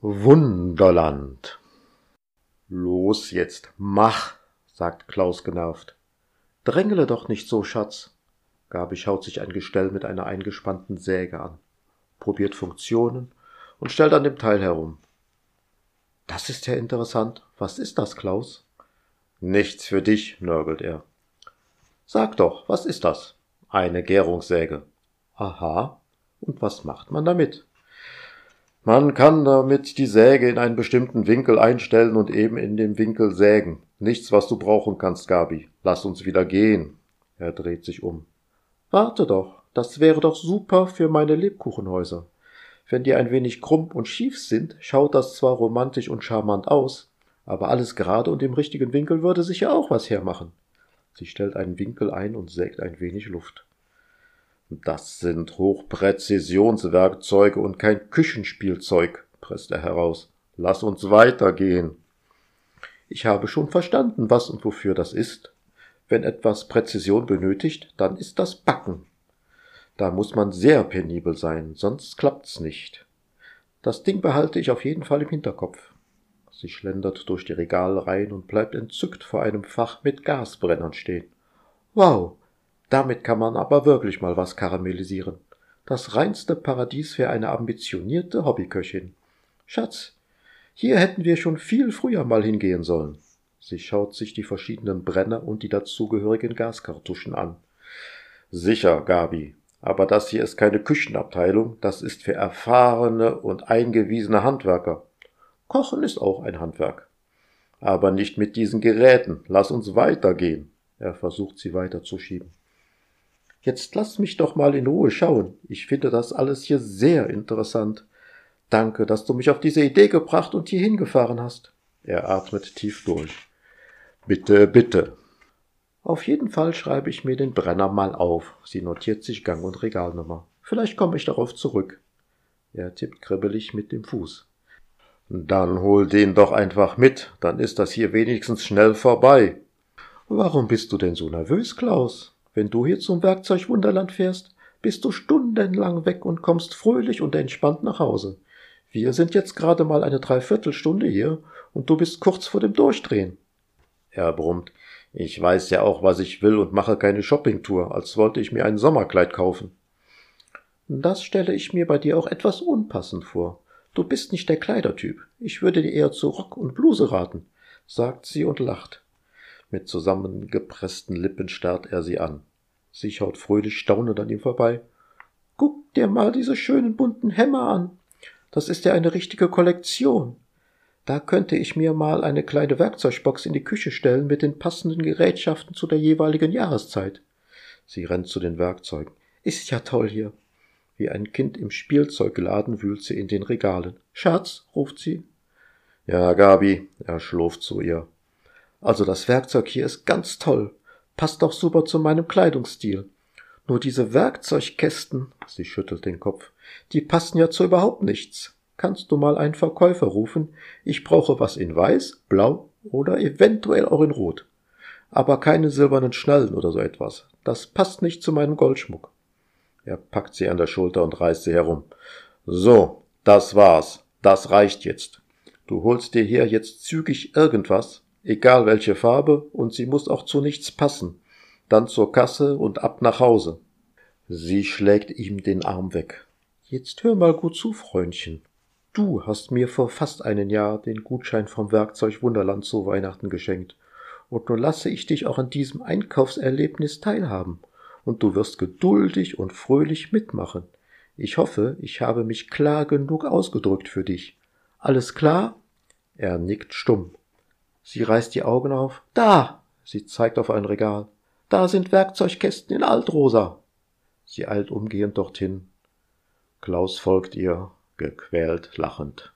Wunderland. Los jetzt, mach, sagt Klaus genervt. Drängele doch nicht so, Schatz. Gabi schaut sich ein Gestell mit einer eingespannten Säge an, probiert Funktionen und stellt an dem Teil herum. Das ist ja interessant. Was ist das, Klaus? Nichts für dich, nörgelt er. Sag doch, was ist das? Eine Gärungssäge. Aha. Und was macht man damit? Man kann damit die Säge in einen bestimmten Winkel einstellen und eben in dem Winkel sägen. Nichts, was du brauchen kannst, Gabi. Lass uns wieder gehen. Er dreht sich um. Warte doch, das wäre doch super für meine Lebkuchenhäuser. Wenn die ein wenig krumm und schief sind, schaut das zwar romantisch und charmant aus, aber alles gerade und im richtigen Winkel würde sicher auch was hermachen. Sie stellt einen Winkel ein und sägt ein wenig Luft. Das sind Hochpräzisionswerkzeuge und kein Küchenspielzeug, presst er heraus. Lass uns weitergehen. Ich habe schon verstanden, was und wofür das ist. Wenn etwas Präzision benötigt, dann ist das Backen. Da muss man sehr penibel sein, sonst klappt's nicht. Das Ding behalte ich auf jeden Fall im Hinterkopf. Sie schlendert durch die Regalreihen und bleibt entzückt vor einem Fach mit Gasbrennern stehen. Wow, damit kann man aber wirklich mal was karamellisieren. Das reinste Paradies für eine ambitionierte Hobbyköchin. Schatz, hier hätten wir schon viel früher mal hingehen sollen. Sie schaut sich die verschiedenen Brenner und die dazugehörigen Gaskartuschen an. Sicher, Gabi, aber das hier ist keine Küchenabteilung, das ist für erfahrene und eingewiesene Handwerker. Kochen ist auch ein Handwerk. Aber nicht mit diesen Geräten. Lass uns weitergehen. Er versucht sie weiterzuschieben. Jetzt lass mich doch mal in Ruhe schauen. Ich finde das alles hier sehr interessant. Danke, dass du mich auf diese Idee gebracht und hier hingefahren hast. Er atmet tief durch. Bitte, bitte. Auf jeden Fall schreibe ich mir den Brenner mal auf. Sie notiert sich Gang und Regalnummer. Vielleicht komme ich darauf zurück. Er tippt kribbelig mit dem Fuß. Dann hol den doch einfach mit, dann ist das hier wenigstens schnell vorbei. Warum bist du denn so nervös, Klaus? Wenn du hier zum Werkzeugwunderland fährst, bist du stundenlang weg und kommst fröhlich und entspannt nach Hause. Wir sind jetzt gerade mal eine Dreiviertelstunde hier und du bist kurz vor dem Durchdrehen. Er brummt. Ich weiß ja auch, was ich will und mache keine Shoppingtour, als wollte ich mir ein Sommerkleid kaufen. Das stelle ich mir bei dir auch etwas unpassend vor. Du bist nicht der Kleidertyp. Ich würde dir eher zu Rock und Bluse raten, sagt sie und lacht. Mit zusammengepressten Lippen starrt er sie an. Sie schaut fröhlich staunend an ihm vorbei. Guck dir mal diese schönen bunten Hämmer an. Das ist ja eine richtige Kollektion. Da könnte ich mir mal eine kleine Werkzeugbox in die Küche stellen mit den passenden Gerätschaften zu der jeweiligen Jahreszeit. Sie rennt zu den Werkzeugen. Ist ja toll hier. Wie ein Kind im Spielzeugladen wühlt sie in den Regalen. Schatz, ruft sie. Ja, Gabi, er schlurft zu ihr. Also das Werkzeug hier ist ganz toll passt doch super zu meinem Kleidungsstil. Nur diese Werkzeugkästen, sie schüttelt den Kopf, die passen ja zu überhaupt nichts. Kannst du mal einen Verkäufer rufen? Ich brauche was in weiß, blau oder eventuell auch in rot. Aber keine silbernen Schnallen oder so etwas. Das passt nicht zu meinem Goldschmuck. Er packt sie an der Schulter und reißt sie herum. So, das war's. Das reicht jetzt. Du holst dir hier jetzt zügig irgendwas, egal welche Farbe, und sie muss auch zu nichts passen. Dann zur Kasse und ab nach Hause. Sie schlägt ihm den Arm weg. Jetzt hör mal gut zu, Freundchen. Du hast mir vor fast einem Jahr den Gutschein vom Werkzeug Wunderland zu Weihnachten geschenkt. Und nun lasse ich dich auch an diesem Einkaufserlebnis teilhaben. Und du wirst geduldig und fröhlich mitmachen. Ich hoffe, ich habe mich klar genug ausgedrückt für dich. Alles klar? Er nickt stumm. Sie reißt die Augen auf. Da! Sie zeigt auf ein Regal. Da sind Werkzeugkästen in Altrosa. Sie eilt umgehend dorthin. Klaus folgt ihr, gequält lachend.